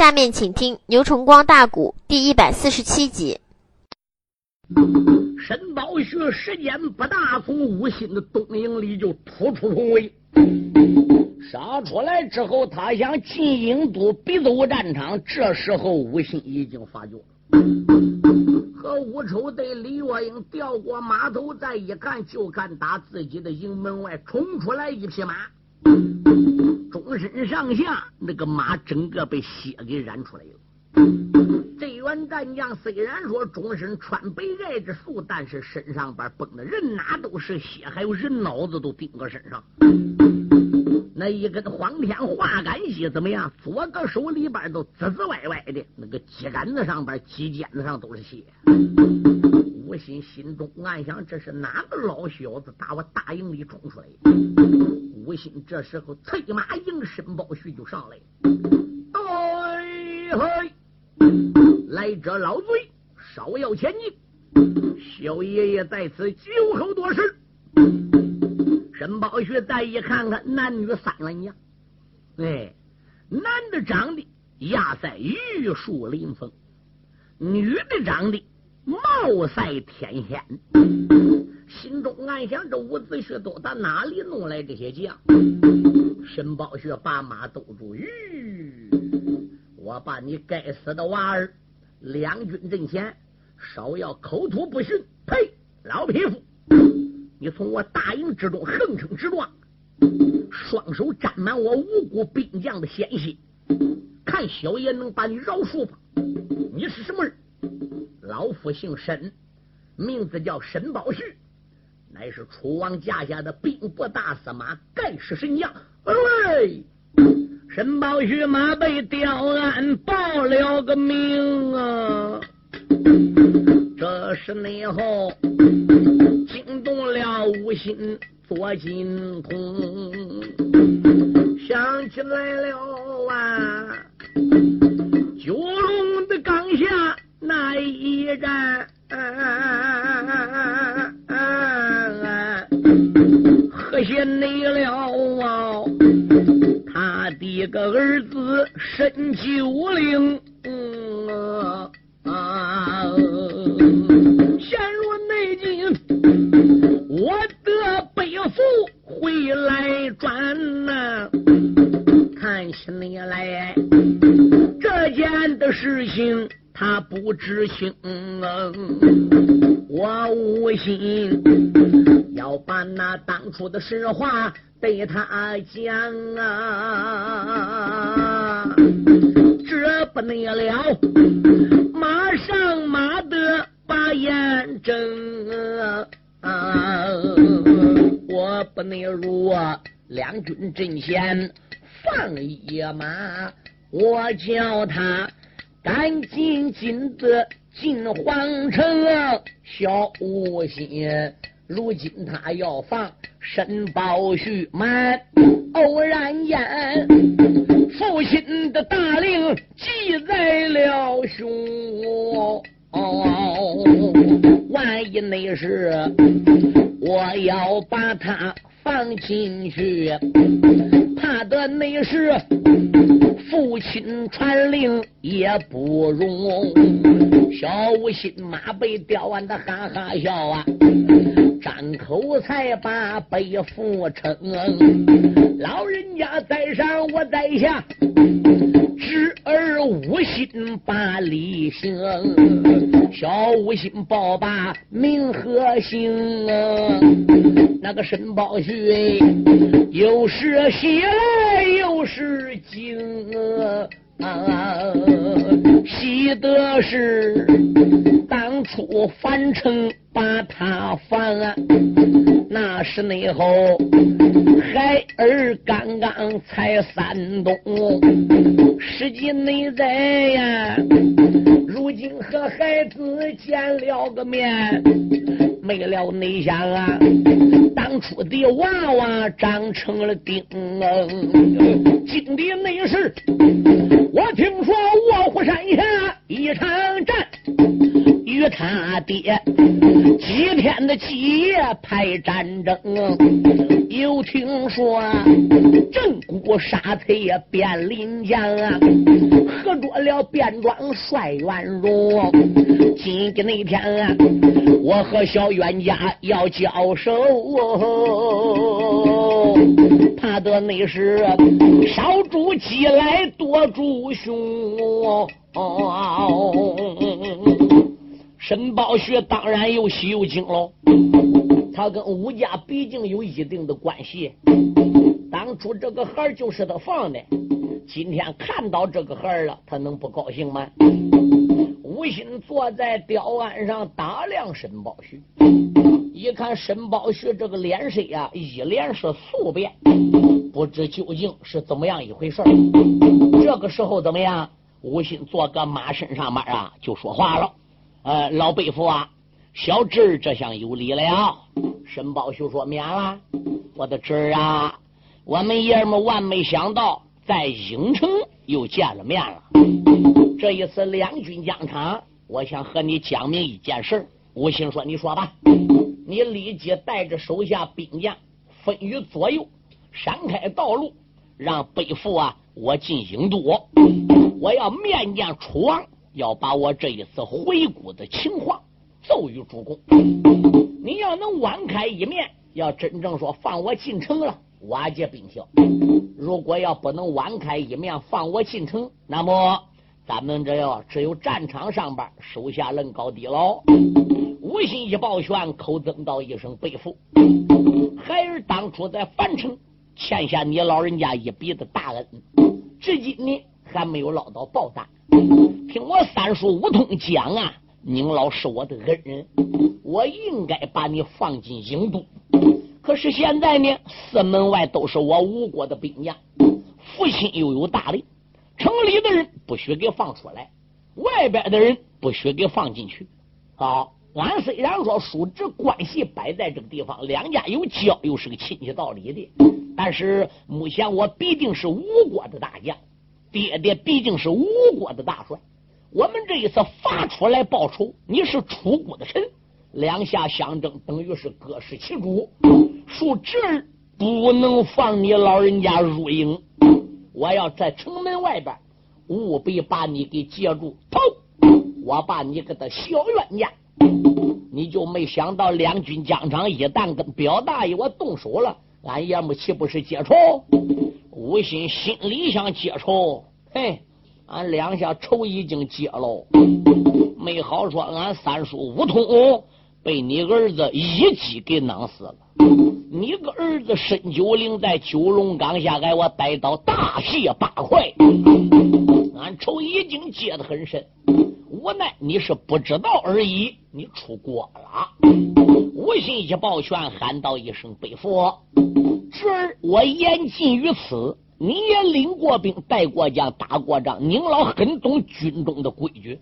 下面请听牛崇光大鼓第一百四十七集。申宝旭时间不大，从五心的东营里就突出重围，杀出来之后，他想进营都逼走战场。这时候，五心已经发觉了，和吴丑对李月英调过马头，再一看，就看打自己的营门外冲出来一匹马，终身上下那个马整个被血给染出来了。这员战将虽然说终身穿白盖之术，但是身上边崩的人哪都是血，还有人脑子都顶个身上。那一根黄天化杆血怎么样？左个手里边都滋滋歪歪的，那个鸡杆子上边、鸡尖子上都是血。吴心心中暗想：这是哪个老小子打我大营里冲出来？吴心这时候催马迎申宝旭就上来。哎嘿！来者老贼，稍要前进。小爷爷在此酒后多事。申宝旭再一看看，男女三人呀，哎，男的长得亚赛玉树临风，女的长得貌赛天仙。心中暗想：这伍子胥都打哪里弄来这些将？申宝旭把马兜住，吁，我把你该死的娃儿！两军阵前，稍要口吐不逊，呸！老匹夫，你从我大营之中横冲直撞，双手沾满我无辜兵将的鲜血，看小爷能把你饶恕吧？你是什么人？老夫姓沈，名字叫沈宝旭，乃是楚王驾下的兵部大司马，盖世神将。哎！沈宝旭马被吊鞍报了个名啊！这是内后惊动了吴心左金童，想起来了啊！九龙的岗下那一战，和谐内了啊！他的个儿子身九龄，嗯啊，陷入内境，我的背负回来转呐，看起你来这件的事情他不知情，我无心要把那当初的实话。对他讲啊，这不能了，马上马得把眼睁啊，我不能入两军阵前放一马，我叫他赶紧紧的进皇城，小五心。如今他要放申包胥满，偶然间父亲的大令记在了胸，哦万一那是我要把他放进去，怕的那是父亲传令也不容。小心马被吊完的哈哈笑啊！张口才把背负称，老人家在上，我在下，侄儿无心把礼行，小无心报把名和姓，那个申宝旭又是喜来又是惊啊，喜的是当初樊城。把他放，那是内后孩儿刚刚才三冬，时机内在呀。如今和孩子见了个面，没了内想啊。当初的娃娃长成了丁，经历那事，我听说卧虎山下一场战。与他爹几天的几夜派战争，又听说正骨杀贼变临江啊，合着了便装帅元荣。今个那天啊，我和小冤家要交手，怕得那是少主鸡来多猪熊。申宝旭当然又喜又惊喽，他跟吴家毕竟有一定的关系。当初这个孩就是他放的，今天看到这个孩了，他能不高兴吗？吴心坐在吊鞍上打量申宝旭，一看申宝旭这个脸色呀，一脸是素变，不知究竟是怎么样一回事这个时候怎么样？吴心坐个马身上面啊，就说话了。呃，老辈夫啊，小侄儿这厢有礼了。申宝秀说：“免了，我的侄儿啊，我们爷们万没想到在影城又见了面了。这一次两军疆场，我想和你讲明一件事。”吴兴说：“你说吧，你立即带着手下兵将，分于左右，闪开道路，让北父啊，我进京都，我要面见楚王。”要把我这一次回谷的情况奏于主公。你要能网开一面，要真正说放我进城了，瓦解兵效；如果要不能网开一面放我进城，那么咱们这要只有战场上边手下论高低喽。吴心一抱拳，口增道一声：“背负。”孩儿当初在樊城欠下你老人家一笔的大恩，至今呢还没有捞到报答。听我三叔吴通讲啊，您老是我的恩人，我应该把你放进郢都。可是现在呢，四门外都是我吴国的兵将，父亲又有大令，城里的人不许给放出来，外边的人不许给放进去。好，俺虽然说叔侄关系摆在这个地方，两家有交，又是个亲戚道理的，但是目前我必定是吴国的大将，爹爹毕竟是吴国的大帅。我们这一次发出来报仇，你是楚国的臣，两下相争，等于是各失其主。恕侄儿不能放你老人家入营，我要在城门外边务必把你给截住头，我把你给他小冤家。你就没想到两军疆场一旦跟表大爷我动手了，俺爷们岂不是结仇？吴心心里想结仇，嘿。俺两下仇已经结了，没好说，俺三叔吴通被你儿子一击给囊死了。你个儿子申九龄在九龙岗下挨我逮到大卸八块，俺仇已经结得很深，无奈你是不知道而已。你出国了，吴心一抱拳，喊道一声：“北佛，儿我言尽于此。”你也领过兵，带过将，打过仗，您老很懂军中的规矩。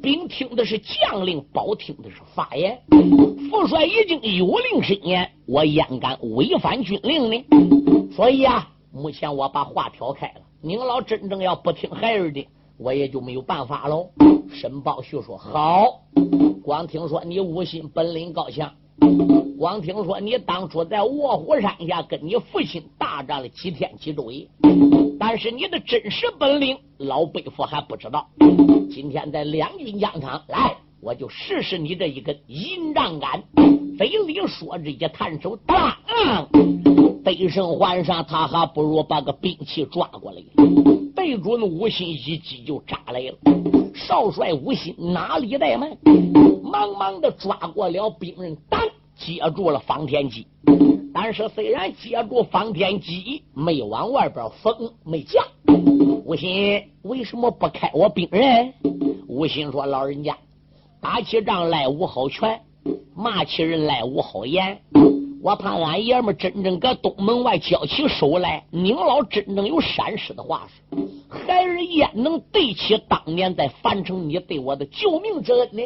兵听的是将令，宝听的是发言。副帅已经有令申言，我焉敢违反军令呢？所以啊，目前我把话挑开了。您老真正要不听孩儿的，我也就没有办法喽。申宝旭说：“好，光听说你武心本领高强。”光听说你当初在卧虎山下跟你父亲大战了几天几昼夜，但是你的真实本领老辈父还不知道。今天在两军疆场，来，我就试试你这一根银杖杆。嘴里说着，一探手，当，背身换上，他还不如把个兵器抓过来，对准吴心一击就扎来了。少帅吴心哪里怠慢？忙忙的抓过了兵刃，当接住了方天戟。但是虽然接住方天戟，没往外边封，没降。吴心为什么不开我兵刃？吴心说：“老人家，打起仗来无好拳，骂起人来无好言。我怕俺爷们真正搁东门外交起手来，您老真正有闪失的话，孩儿焉能对起当年在樊城你对我的救命之恩呢？”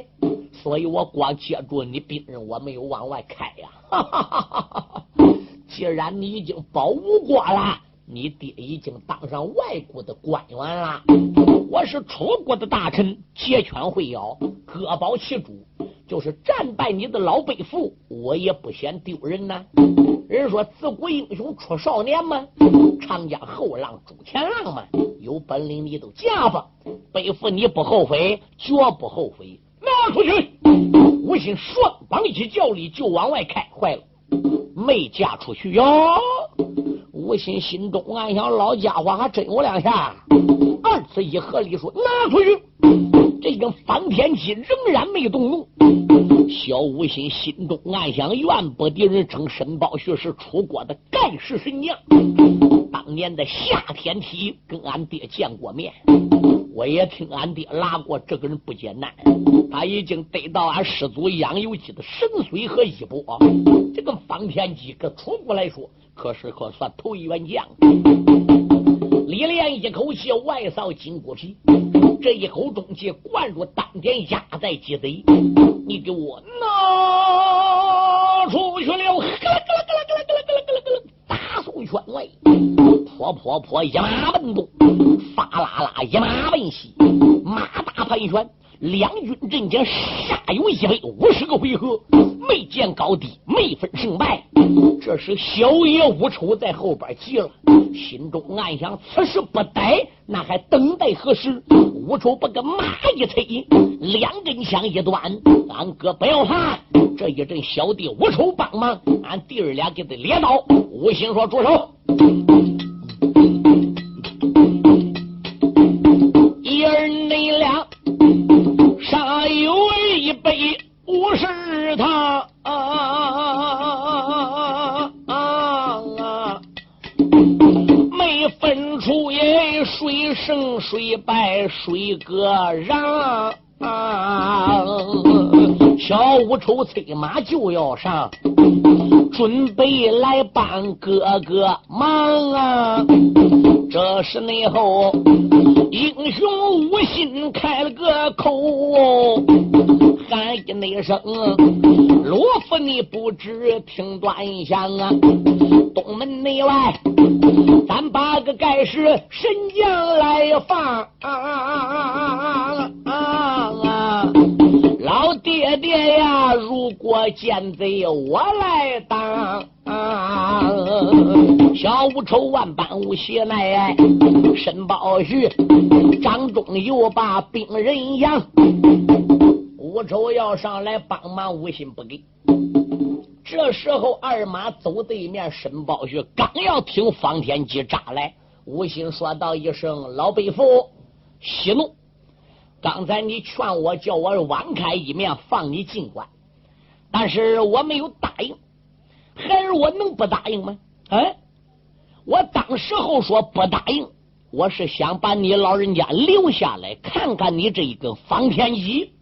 所以我光接住你兵刃，我没有往外开呀。既然你已经保吴国了，你爹已经当上外国的官员了，我是楚国的大臣，截拳会咬，各保其主。就是战败你的老辈父，我也不嫌丢人呐。人说自古英雄出少年嘛，长江后浪出前浪嘛，有本领你都嫁吧。背负你不后悔，绝不后悔。拿出去！吴心双膀一叫力就往外开，坏了，没嫁出去哟。吴心心中暗想：老家伙还真有两下。二次一合力说：“拿出去！”这个方天戟仍然没动怒。小吴心心中暗想：愿不敌人称申宝旭是楚国的盖世神将。当年的夏天梯跟俺爹见过面，我也听俺爹拉过这个人不简单。他已经得到俺师祖杨由基的神髓和衣钵。这个方天戟搁楚国来说，可是可算头一员将。李连一口气外扫筋骨皮，这一口中气灌入丹田，压在脊髓。你给我拿出去了！咯啦咯啦咯啦咯啦咯啦咯啦咯啦咯啦！大宋圈外，破破破，一马奔东，发啦啦，一马奔西，马大盘旋。两军阵前杀有一百五十个回合，没见高低，没分胜败。这时小爷乌丑在后边急了，心中暗想：此时不逮，那还等待何时？乌丑把个马一催，两根枪一端，俺哥不要怕，这一阵小弟乌丑帮忙，俺弟儿俩给他列刀。吴心说：住手！胜谁败谁个让。小五丑催马就要上，准备来帮哥哥忙啊！这时内后，英雄无心开了个口，喊一那声：“罗夫，你不知听端详啊！东门内外，咱八个盖世神将来放。”老爹爹呀，如果见贼，我来当。小五丑万般无邪奈，申宝旭掌中又把兵人养。五丑要上来帮忙，无心不给。这时候二马走对面，申宝旭刚要听方天戟扎来，无心说道一声：“老伯父，息怒。”刚才你劝我，叫我网开一面放你进关，但是我没有答应。孩儿，我能不答应吗？哎，我当时候说不答应，我是想把你老人家留下来，看看你这一个方天戟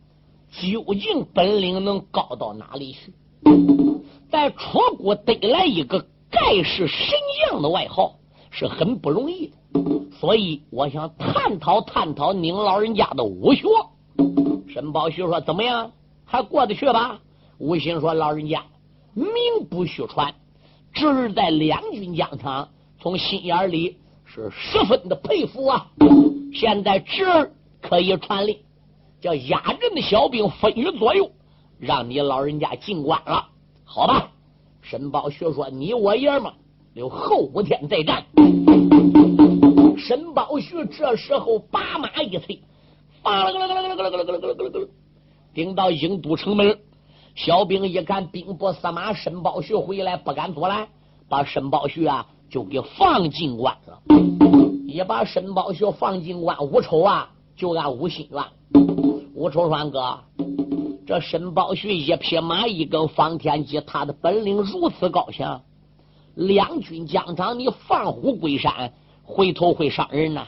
究竟本领能高到哪里去。在楚国得来一个盖世神将的外号是很不容易的。所以我想探讨探讨您老人家的武学。沈宝旭说：“怎么样？还过得去吧？”吴兴说：“老人家名不虚传，侄儿在两军疆场，从心眼里是十分的佩服啊。现在侄儿可以传令，叫压阵的小兵分于左右，让你老人家进关了，好吧？沈宝旭说：“你我爷们留后五天再战。”沈宝旭这时候把马一催，顶到郢都城门。小兵一看兵部司马沈宝旭回来，不敢阻拦，把沈宝旭啊就给放进关了。一把沈宝旭放进关，五丑啊就按五心了。吴丑说：“哥，这申宝旭一匹马，一根方天戟，他的本领如此高强，两军疆场，你放虎归山。”回头会伤人呐！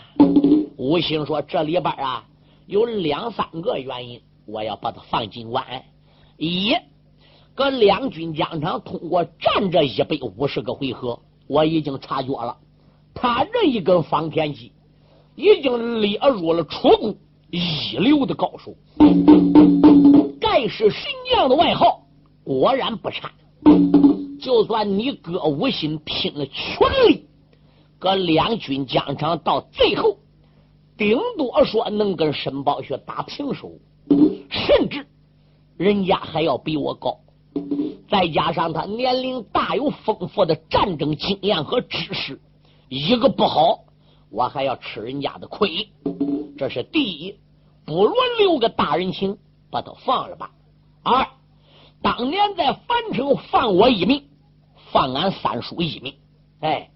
吴兴说：“这里边啊有两三个原因，我要把他放进关。一，搁两军疆场通过战这一百五十个回合，我已经察觉了，他这一根方天戟已经列入了楚国一流的高手，盖世神将的外号，果然不差。就算你哥吴兴拼了全力。”搁两军疆场到最后，顶多说能跟申宝学打平手，甚至人家还要比我高。再加上他年龄大，有丰富的战争经验和知识，一个不好，我还要吃人家的亏。这是第一，不如留个大人情，把他放了吧。二，当年在樊城放我一命，放俺三叔一命，哎，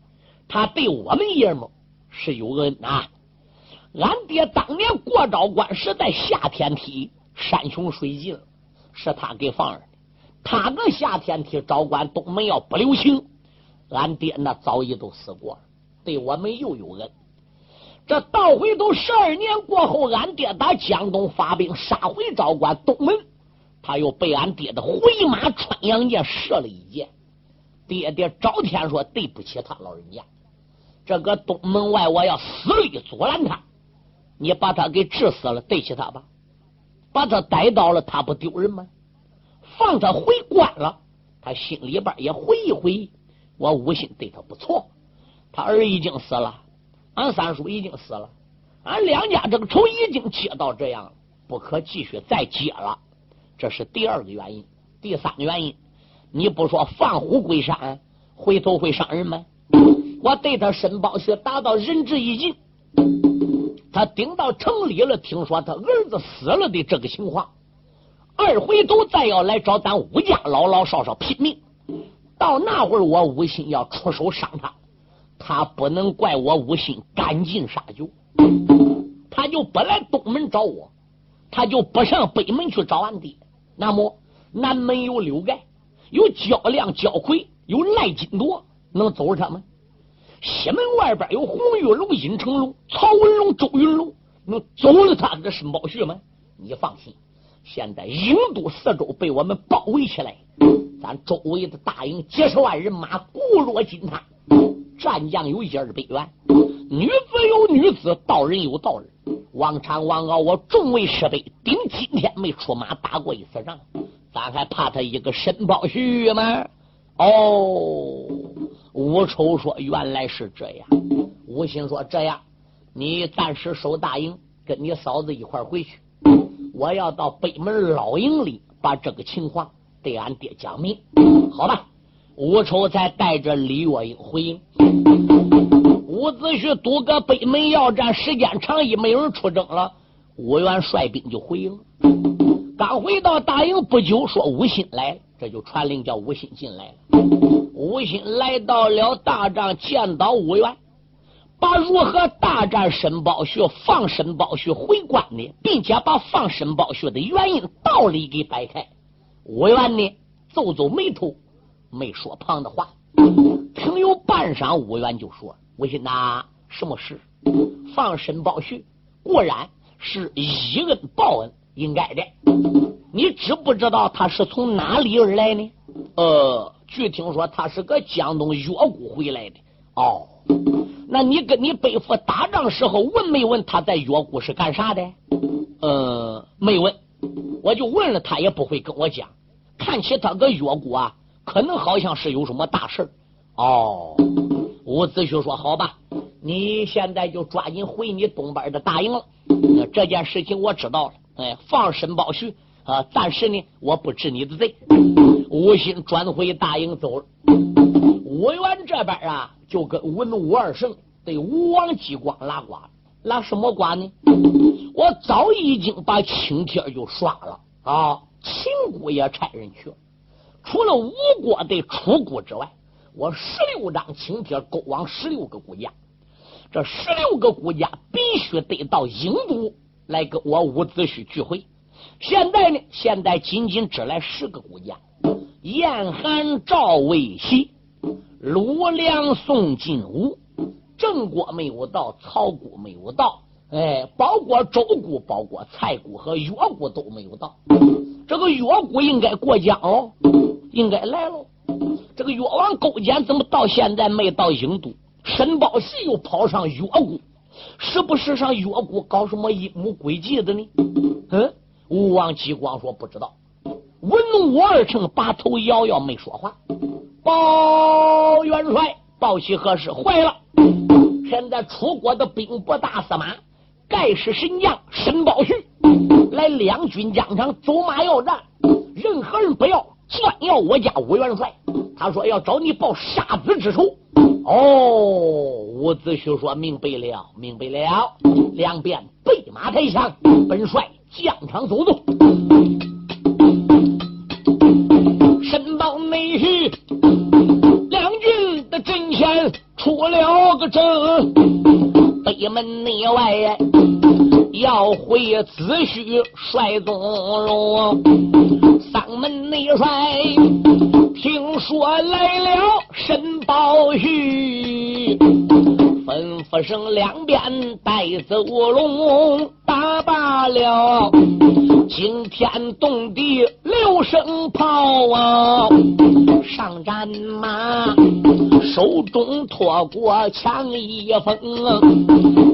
他对我们爷们是有恩啊。俺爹当年过招关是在下天梯，山穷水尽，是他给放的。他个下天梯招关东门要不留情，俺爹那早已都死过了，对我们又有恩。这倒回头十二年过后，俺爹打江东发兵杀回昭关东门，他又被俺爹的回马穿杨箭射了一箭。爹爹朝天说对不起他老人家，这个东门外我要死力阻拦他，你把他给治死了，对起他吧。把他逮到了，他不丢人吗？放他回关了，他心里边也回忆回忆，我武信对他不错，他儿已经死了。俺三叔已经死了，俺两家这个仇已经结到这样了，不可继续再结了。这是第二个原因。第三个原因，你不说放虎归山，回头会伤人吗？我对他申报去，达到仁至义尽。他顶到城里了，听说他儿子死了的这个情况，二回头再要来找咱武家老老少少拼命。到那会儿，我武心要出手伤他。他不能怪我无心赶尽杀绝，他就不来东门找我，他就不上北门去找俺爹。那么南门有刘盖，有焦亮、焦魁，有赖金铎，能走他吗？西门外边有红玉龙、尹成龙、曹文龙、周云龙，能走了他的申宝旭吗？你放心，现在郢都四周被我们包围起来，咱周围的大营几十万人马，固若金汤。战将有一二百员，女子有女子，道人有道人。王昌、王敖，我众位师辈，顶今天没出马打过一次仗，咱还怕他一个申宝旭吗？哦，吴丑说原来是这样。吴兴说这样，你暂时守大营，跟你嫂子一块回去。我要到北门老营里把这个情况对俺爹讲明，好吧？吴丑才带着李月英回营。伍子胥堵个北门要战，时间长，一没人出征了，吴元率兵就回营。刚回到大营不久，说吴昕来了，这就传令叫吴昕进来了。吴昕来到了大帐，见到吴元，把如何大战申宝旭、放申宝旭回关的，并且把放申宝旭的原因道理给摆开。吴元呢，皱皱眉头。没说旁的话，听有半晌，武元就说：“吴心呐，什么事？放申宝旭固然是以恩报恩，应该的。你知不知道他是从哪里而来呢？呃，据听说他是个江东越国回来的。哦，那你跟你背父打仗时候问没问他在越国是干啥的？呃，没问。我就问了，他也不会跟我讲。看起他个越国啊。”可能好像是有什么大事哦。伍子胥说：“好吧，你现在就抓紧回你东边的大营了。这件事情我知道了。哎，放申宝旭啊，暂时呢我不治你的罪。”吴兴转回大营走了。吴元这边啊，就跟文武二圣对吴王姬光拉呱，拉什么呱呢？我早已经把请帖就刷了啊，秦姑也差人去了。除了吴国的楚国之外，我十六张请帖勾往十六个国家，这十六个国家必须得到郢都来跟我伍子胥聚会。现在呢，现在仅仅只来十个国家：燕、韩、赵、魏、西、鲁、梁、宋、晋、吴。郑国没有到，曹国没有到，哎，包括周国、包括蔡国和越国都没有到。这个越国应该过江喽。应该来了，这个越王勾践怎么到现在没到郢都？申宝旭又跑上越国，是不是上越国搞什么阴谋诡计的呢？嗯，吴王姬光说不知道。文武二臣把头摇摇，没说话。包元帅，报喜何事？坏了！现在楚国的兵部大司马盖世神将申宝旭来两军疆场走马要战，任何人不要。专要我家武元帅，他说要找你报杀子之仇。哦，伍子胥说明白了，明白了。两边备马抬枪，本帅将场走动。申报内婿，两军的阵前出了个阵，北门内外要回子虚帅宗荣，丧门内帅听说来了申宝玉，吩咐声两边带走龙，打罢了。惊天动地六声炮啊！上战马，手中托过枪一封，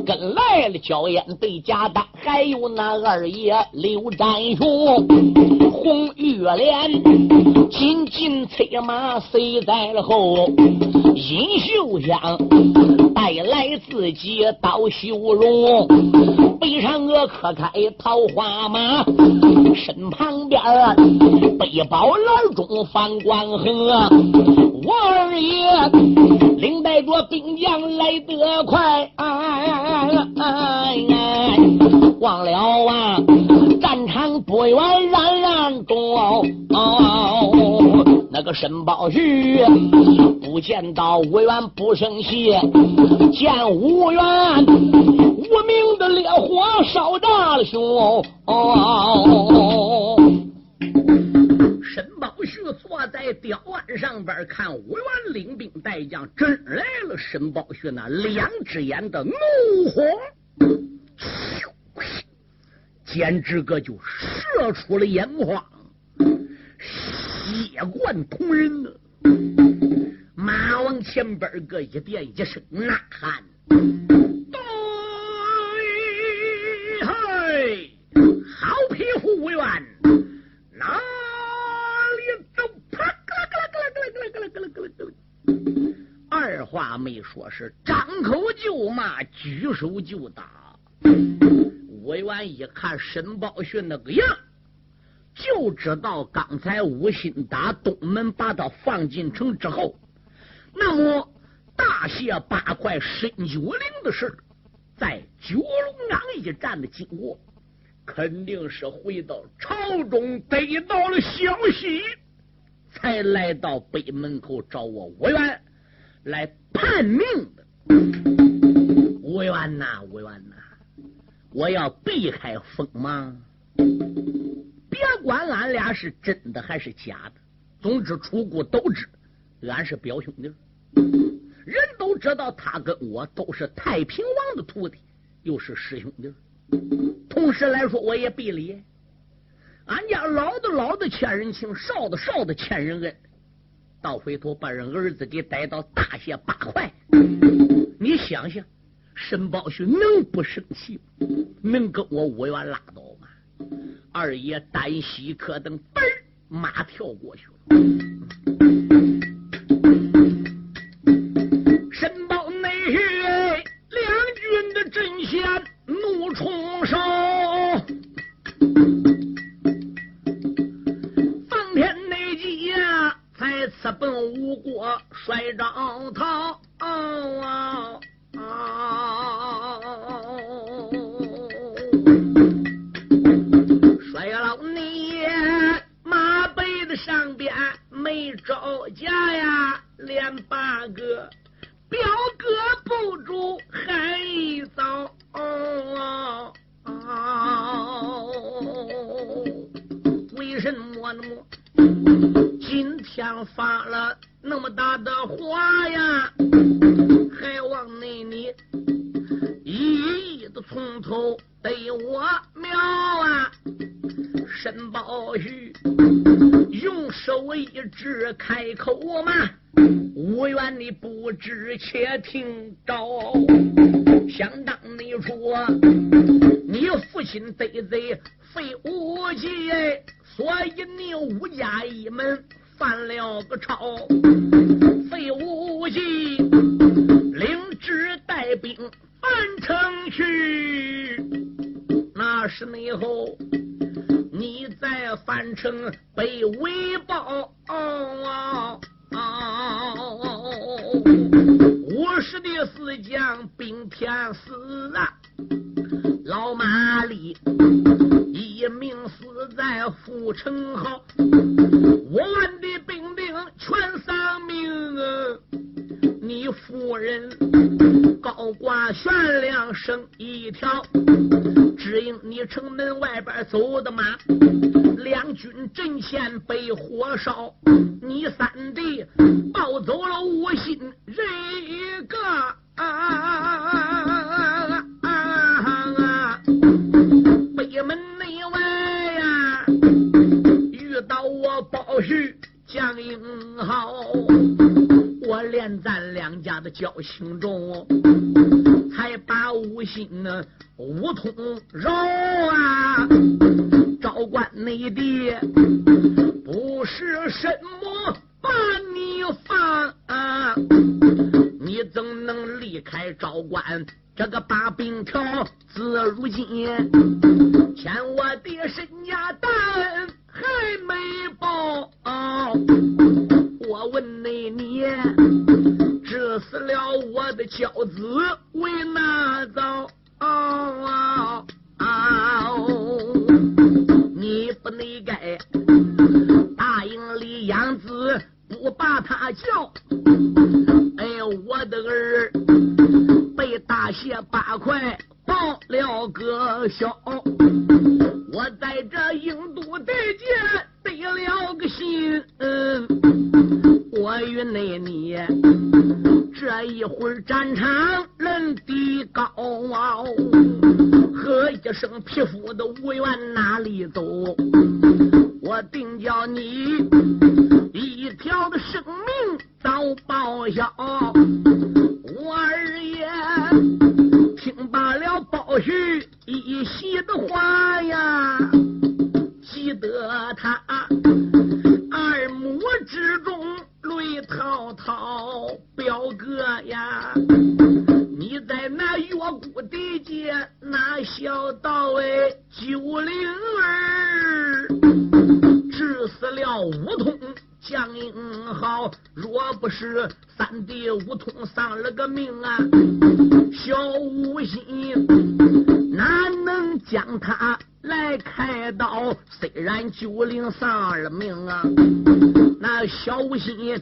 跟来了焦烟对贾丹，还有那二爷刘占雄，红玉莲紧紧催马随在了后，尹秀香带来自己刀修容，背上我可开桃花马。身旁边背包篮中放光衡，王二爷领带着兵将来得快，忘了啊，战场不远，冉冉中。那个申宝胥不见到五元不生气，见五元无名的烈火烧大了胸。申宝旭坐在吊案上边看五元领兵带将真来了，沈宝旭那两只眼的怒火，简直个就射出了眼眶。血贯瞳人呢！马往前边个一点一声呐喊：“对，嘿，好匹夫员，哪里走？”啪！啦啦啦啦啦啦啦啦！二话没说，是张口就骂，举手就打。武元一看申宝胥那个样。就知道刚才吴兴打东门把他放进城之后，那么大卸八块申九龄的事，在九龙岗一战的经过，肯定是回到朝中得到了消息，才来到北门口找我吴元来判命的。吴元呐，吴元呐，我要避开锋芒。别管俺俩是真的还是假的，总之出谷都知，俺是表兄弟。人都知道他跟我都是太平王的徒弟，又是师兄弟。同时来说，我也必礼。俺家老的老的欠人情，少的少的欠人恩。到回头把人儿子给逮到大卸八块，你想想，申宝旭能不生气？能跟我无缘拉倒？二爷单膝可等，嘣，马跳过去了。申报内，两军的阵线怒冲上，奉天内急呀，才刺奔吴国帅张涛。招那么大的话呀？还望你你一一的从头对我描啊，申宝玉。用手一指，开口嘛，无缘你不知，且听着。想当你说，你父亲得罪废武吉，所以你武家一门犯了个抄。废武吉领旨带兵返城去，那是内后。你在樊城被围报，时的四将兵天死啊，老马里命死在阜城壕，我万的兵丁全丧命啊！你夫人高挂悬梁生一条，只因你城门外边走的马，两军阵前被火烧，你三弟抱走了吴心人一个。啊啊交情重，才把吴心呢吴通饶啊！赵官内的不是什么把你放，啊，你怎能离开赵官这个把兵条？自如今欠我的身家大恩还没报。我问你，你治死了我的娇子为哪遭啊？啊哦？你不内该大营里养子，不把他叫。哎，我的儿被大卸八块报了个销。我在这英都地界得了个心。我与那你这一会儿战场人地高，喝一声匹夫的无缘哪里走？我定叫你一条的生命遭报销。了包胥一席的话呀，记得他二目之中。泪滔滔，表哥呀，你在那月谷地界那小道哎，九灵儿治死了梧桐江英好，若不是三弟武通丧了个命啊，小五心哪能将他？来开刀，虽然九灵丧了命啊，那小心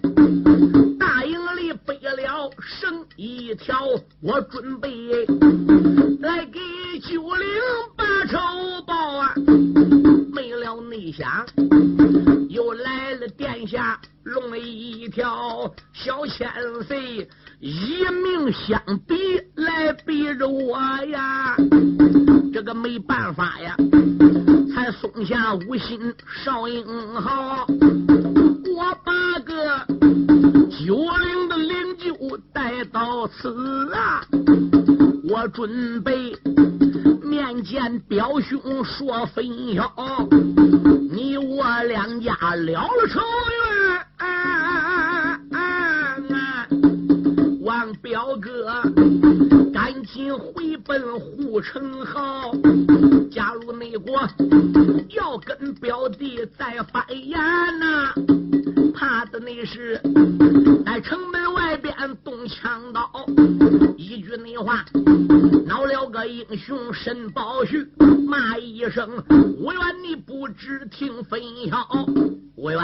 大营里背了绳一条，我准备来给九灵把仇报啊！没了内想，又来了殿下龙一条小千岁，一命相逼来逼着我呀！这个没办法呀，才松下无心少英豪，我把个九零的灵柩带到此啊，我准备面见表兄说分晓，你我两家了了仇怨，表哥。赶紧回奔护城壕。假如内国要跟表弟再翻眼呐，怕的那是在城门外边动枪刀。一句内话，恼了个英雄申宝旭，骂一声：我愿你不知听分晓。我愿。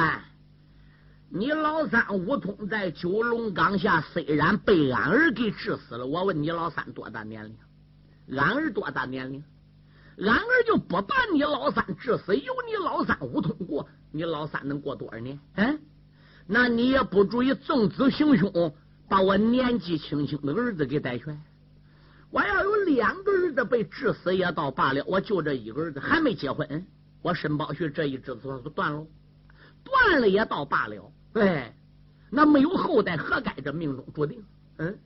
你老三武通在九龙岗下，虽然被俺儿给治死了。我问你老三多大年龄？俺儿多大年龄？俺儿就不把你老三治死，由你老三武通过，你老三能过多少年？嗯，那你也不注意纵子行凶，把我年纪轻轻的儿子给带去。我要有两个儿子被治死也倒罢了，我就这一个儿子还没结婚，我申宝旭这一支子就断了，断了也倒罢了。对，那没有后代，何该这命中注定？嗯，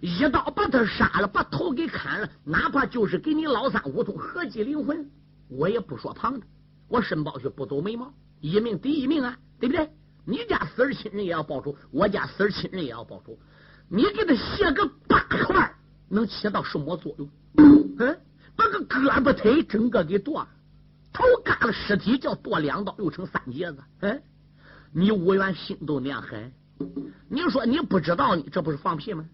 一刀把他杀了，把头给砍了，哪怕就是给你老三五通合祭灵魂，我也不说旁的。我申宝旭不走眉毛，一命抵一命啊，对不对？你家死儿亲人也要报仇，我家死儿亲人也要报仇。你给他卸个八块，能起到什么作用？嗯，把个胳膊腿整个给剁了，头嘎了尸体，叫剁两刀，又成三截子。嗯。你武元心都那样狠，你说你不知道，你这不是放屁吗？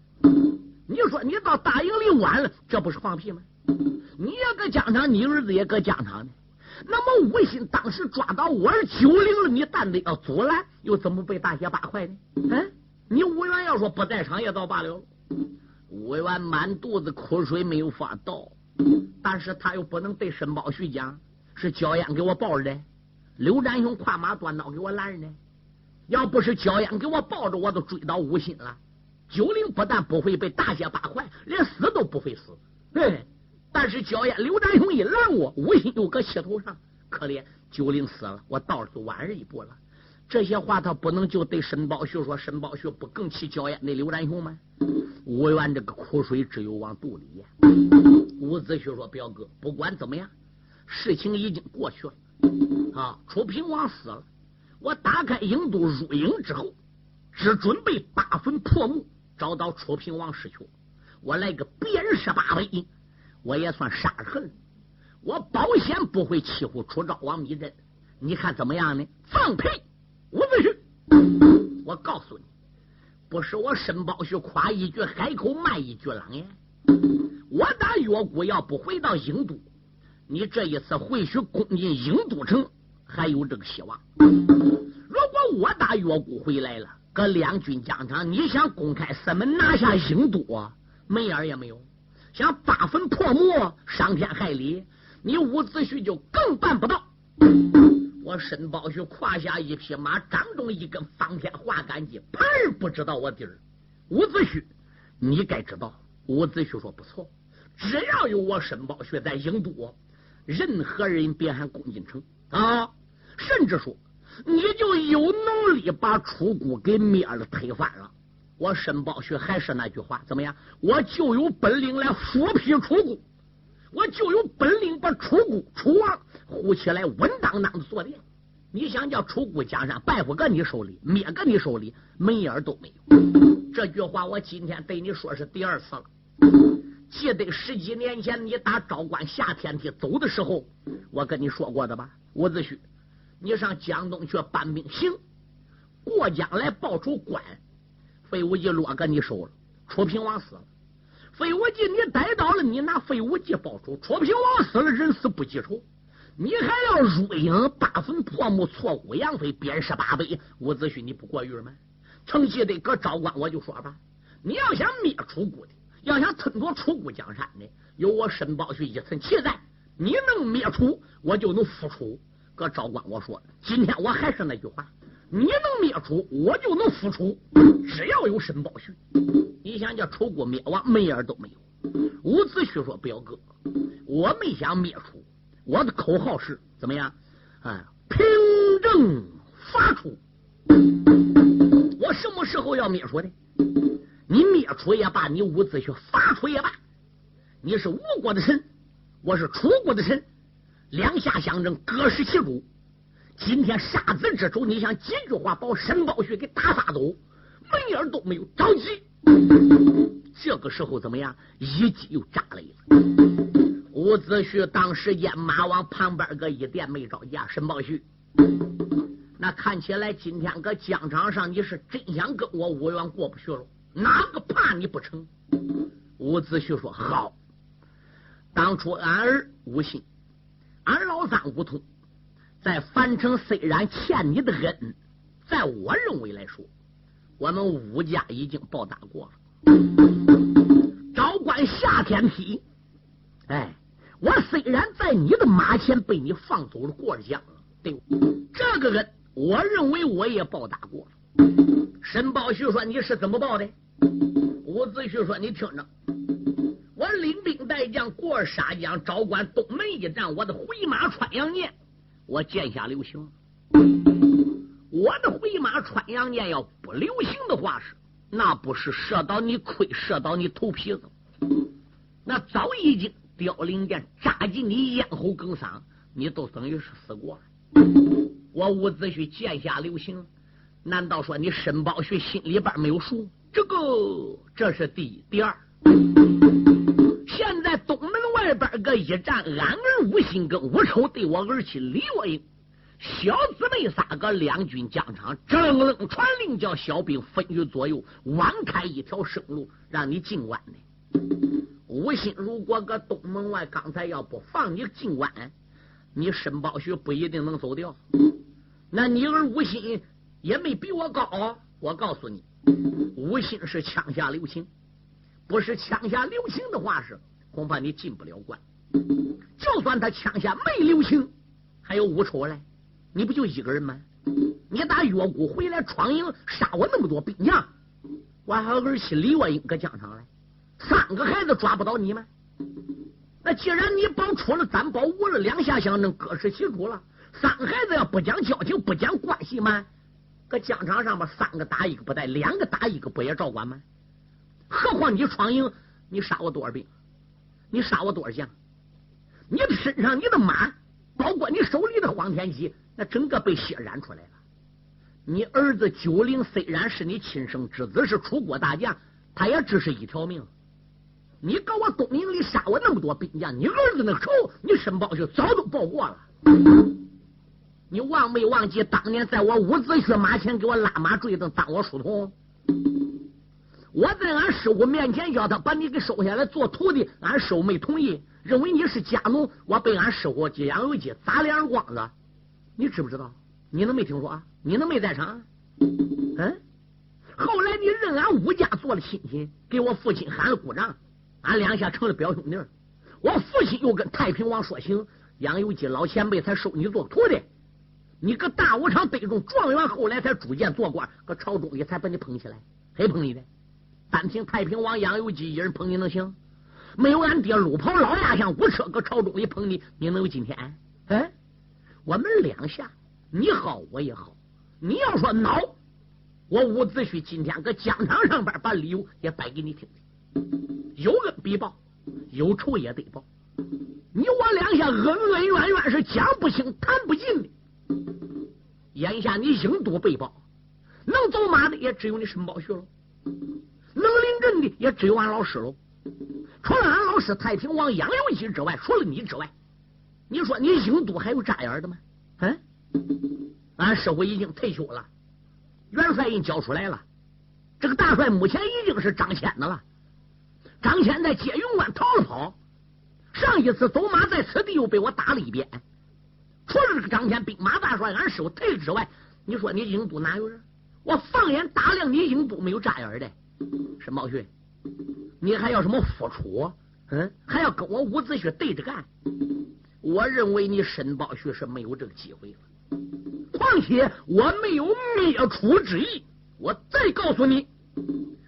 你说你到大营里晚了，这不是放屁吗？你也搁疆场，你儿子也搁疆场呢。那么吴兴当时抓到我是九零了，你但得要阻拦，又怎么被大卸八块呢？嗯，你吴元要说不在场也倒罢了。吴元满肚子苦水没有法倒，但是他又不能对申宝旭讲，是焦烟给我抱着的，刘占雄跨马端刀给我拦着呢。要不是焦烟给我抱着，我都追到吴兴了。九灵不但不会被大卸八块，连死都不会死。嘿。但是焦烟刘占雄一拦我，吴心又搁气头上，可怜九灵死了，我倒是晚人一步了。这些话他不能就对申宝旭说，申宝旭不更气焦烟那刘占雄吗？吴元这个苦水只有往肚里咽。伍子胥说：“表哥，不管怎么样，事情已经过去了啊。楚平王死了，我打开营都入营之后，只准备八坟破墓，找到楚平王师兄，我来个鞭尸八百。”我也算杀恨，我保险不会欺负楚昭王密阵。你看怎么样呢？放屁！伍子胥，我告诉你，不是我申包胥夸一句海口骂一句狼言。我打越国要不回到郢都，你这一次或许攻进郢都城还有这个希望。如果我打越国回来了，搁两军疆场，你想公开四门拿下郢都啊？门眼也没有。想八坟破墓，伤天害理，你伍子胥就更办不到。我申宝胥胯下一匹马，掌中一根方天画杆戟，盘不知道我底儿。伍子胥，你该知道。伍子胥说：“不错，只要有我申宝胥在郢都，任何人别喊攻进城啊！甚至说，你就有能力把楚国给灭了、推翻了。”我申宝胥还是那句话，怎么样？我就有本领来复辟楚国，我就有本领把楚国、楚王呼起来稳当当的坐定。你想叫楚国江山败不搁你手里，灭搁你手里，门眼都没有。这句话我今天对你说是第二次了。记得十几年前你打昭关下天梯走的时候，我跟你说过的吧？伍子胥，你上江东去搬兵行，过江来报仇关。废武纪落搁你手了，楚平王死了。废武纪你逮到了，你拿废武纪报仇。楚平王死了，人死不记仇，你还要入营八坟破墓，错骨扬飞，鞭尸八百。伍子胥，你不过誉吗？曾记得搁昭关，我就说吧，你要想灭楚国的，要想吞夺楚国江山的，有我申宝胥一层旗在，你能灭楚，我就能复楚。搁昭关，我说，今天我还是那句话。你能灭楚，我就能复楚。只要有申宝胥，你想叫楚国灭亡，门眼都没有。伍子胥说：“表哥，我没想灭楚，我的口号是怎么样？啊，平正伐楚。我什么时候要灭楚的？你灭楚也罢，你伍子胥伐楚也罢，你是吴国的臣，我是楚国的臣，两下相争，各失其主。”今天杀子之仇，你想几句话把申宝胥给打发走，门眼都没有着急。这个时候怎么样？一击又炸雷了。伍子胥当时间马往旁边个一垫，没着急。申宝胥，那看起来今天搁疆场上你是真想跟我无缘过不去了？哪个怕你不成？伍子胥说：“好，当初俺儿无信，俺老三无通。”在樊城虽然欠你的恩，在我认为来说，我们武家已经报答过了。昭关下天梯，哎，我虽然在你的马前被你放走了过了江，对，这个恩，我认为我也报答过了。申宝旭说：“你是怎么报的？”伍子胥说：“你听着，带将过沙江，招关东门一战，我的回马穿杨撵。”我剑下留情，我的回马穿杨剑要不留情的话是，那不是射到你盔，射到你头皮子，那早已经凋零剑扎进你咽喉梗嗓，你都等于是死过了。我伍子胥剑下留情，难道说你申宝胥心里边没有数？这个这是第一，第二。现在东门外边个一战，俺儿吴兴跟吴丑对我儿妻李若英小姊妹仨个两军疆场，正愣传令叫小兵分于左右，挽开一条生路，让你进关的。吴心如果搁东门外，刚才要不放你进关，你申宝旭不一定能走掉。那你儿吴心也没比我高。我告诉你，吴心是枪下留情，不是枪下留情的话是，恐怕你进不了关。就算他枪下没留情，还有五丑来，你不就一个人吗？你打越谷回来闯营，杀我那么多兵将，我还有儿媳李月英搁疆场嘞，三个孩子抓不到你吗？那既然你保出了三保五了，两下相争，各施其主了，三个孩子要不讲交情，不讲关系吗？搁疆场上吧，三个打一个不带，两个打一个不也照管吗？何况你闯营，你杀我多少兵？你杀我多少将？你的身上，你的马，包括你手里的黄天戟，那整个被血染出来了。你儿子九龄虽然是你亲生之子，是楚国大将，他也只是一条命。你搁我东营里杀我那么多兵将，你儿子那仇，你申报就早都报过了。你忘没忘记当年在我伍子胥马前给我拉马坠子，当我书童？我在俺师傅面前叫他把你给收下来做徒弟，俺师傅没同意。认为你是家奴，我被俺师傅杨有基砸两耳光子，你知不知道？你能没听说？啊你能没在场？嗯。后来你认俺吴家做了亲戚，给我父亲喊了姑丈，俺两下成了表兄弟。我父亲又跟太平王说情，杨有基老前辈才收你做徒弟。你搁大武场得中状元，后来才逐渐做官，搁朝中也才把你捧起来。谁捧你的？单凭太平王杨有基一人捧你能行？没有俺爹路跑老亚像五车搁朝中里捧你，你能有今天？哎，我们两下，你好我也好。你要说孬，我伍子胥今天搁疆场上边把理由也摆给你听听。有恩必报，有仇也得报。你我两下恩恩怨怨是讲不清谈不尽的。眼下你英都被报，能走马的也只有你申宝旭了，能领阵的也只有俺老师喽。除了俺老师太平王杨有基之外，除了你之外，你说你英都还有扎眼的吗？嗯，俺师傅已经退休了，元帅印交出来了，这个大帅目前已经是张骞的了。张骞在接云关逃了跑，上一次走马在此地又被我打了一遍。除了这个张骞兵马大帅，俺师傅退了之外，你说你英都哪有人？我放眼打量，你英都没有扎眼的，申宝旭。你还要什么付出？嗯，还要跟我伍子胥对着干？我认为你申宝胥是没有这个机会了。况且我没有灭楚之意。我再告诉你，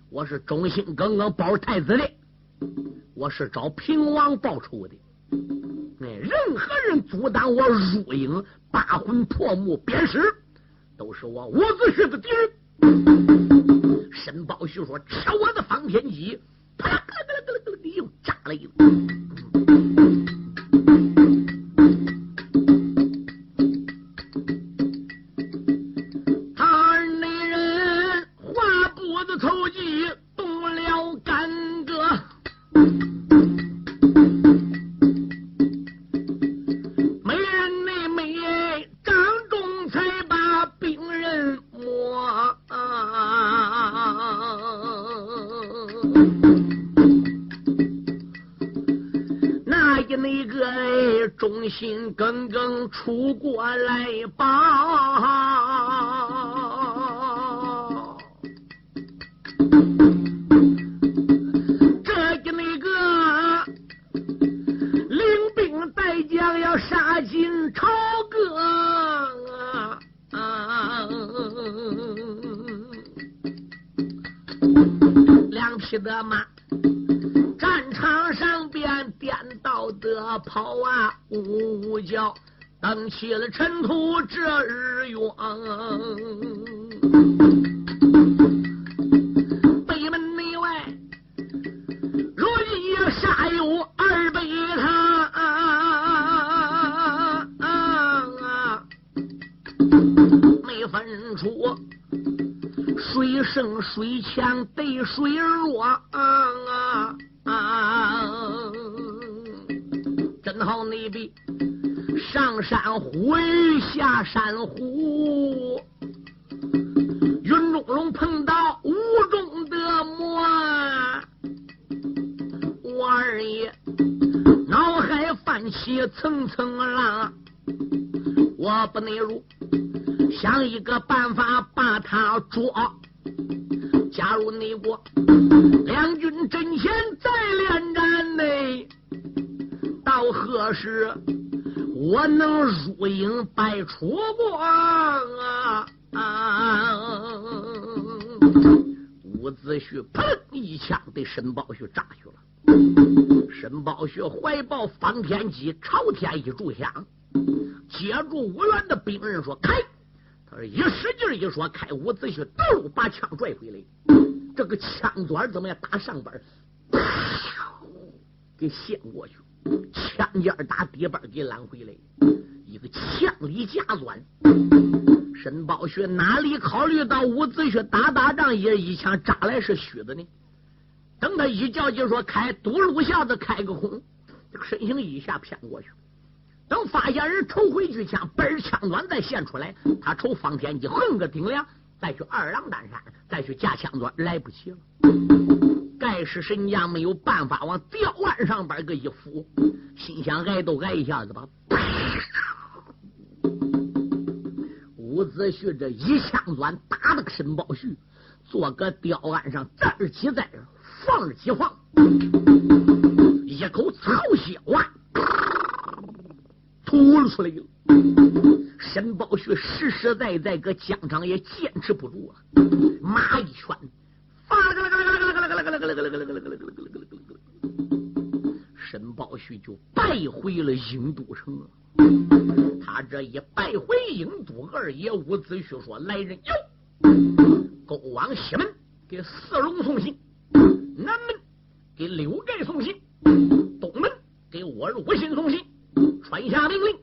我是忠心耿耿保太子的，我是找平王报仇的。哎，任何人阻挡我入营、八魂破木、鞭尸，都是我伍子胥的敌人。申宝旭说：“吃我的方天戟！”啪！咯咯咯咯咯！又炸了一这个那个领兵带将要杀进朝歌，两匹的马。战场上边颠倒的跑啊，呜呜叫，蹬起了尘土这日月。到何时我能入营拜楚国啊？啊伍子胥砰一枪对申宝旭炸去了。申宝旭怀抱方天戟，朝天一炷香，接住五员的兵刃说：“开！”他说：“一使劲一说开，伍子胥都把枪拽回来。这个枪管怎么样？打上边，给掀过去，枪尖打底板给揽回来，一个枪里夹钻。申宝学哪里考虑到伍子胥打打仗也一枪扎来是虚的呢？等他一叫就说开堵路下子开个空，这个身形一下偏过去。等发现人抽回去枪，嘣枪管再现出来，他抽方天戟横个顶梁，再去二郎担山，再去架枪钻，来不及了。盖世神将没有办法往吊腕上边个一扶，心想挨都挨一下子吧。伍子胥这一枪钻打那个申宝胥，坐个吊案上，站儿起在放儿起放，一口草血丸吐了出来了。申宝胥实实在在搁疆场也坚持不住了，马一拳，申宝胥就败回了郢都城。他这一败回郢都，二爷伍子胥说：“来人哟，勾往西门给四龙送信，南门给六盖送信，东门给我鲁信送信，传下命令，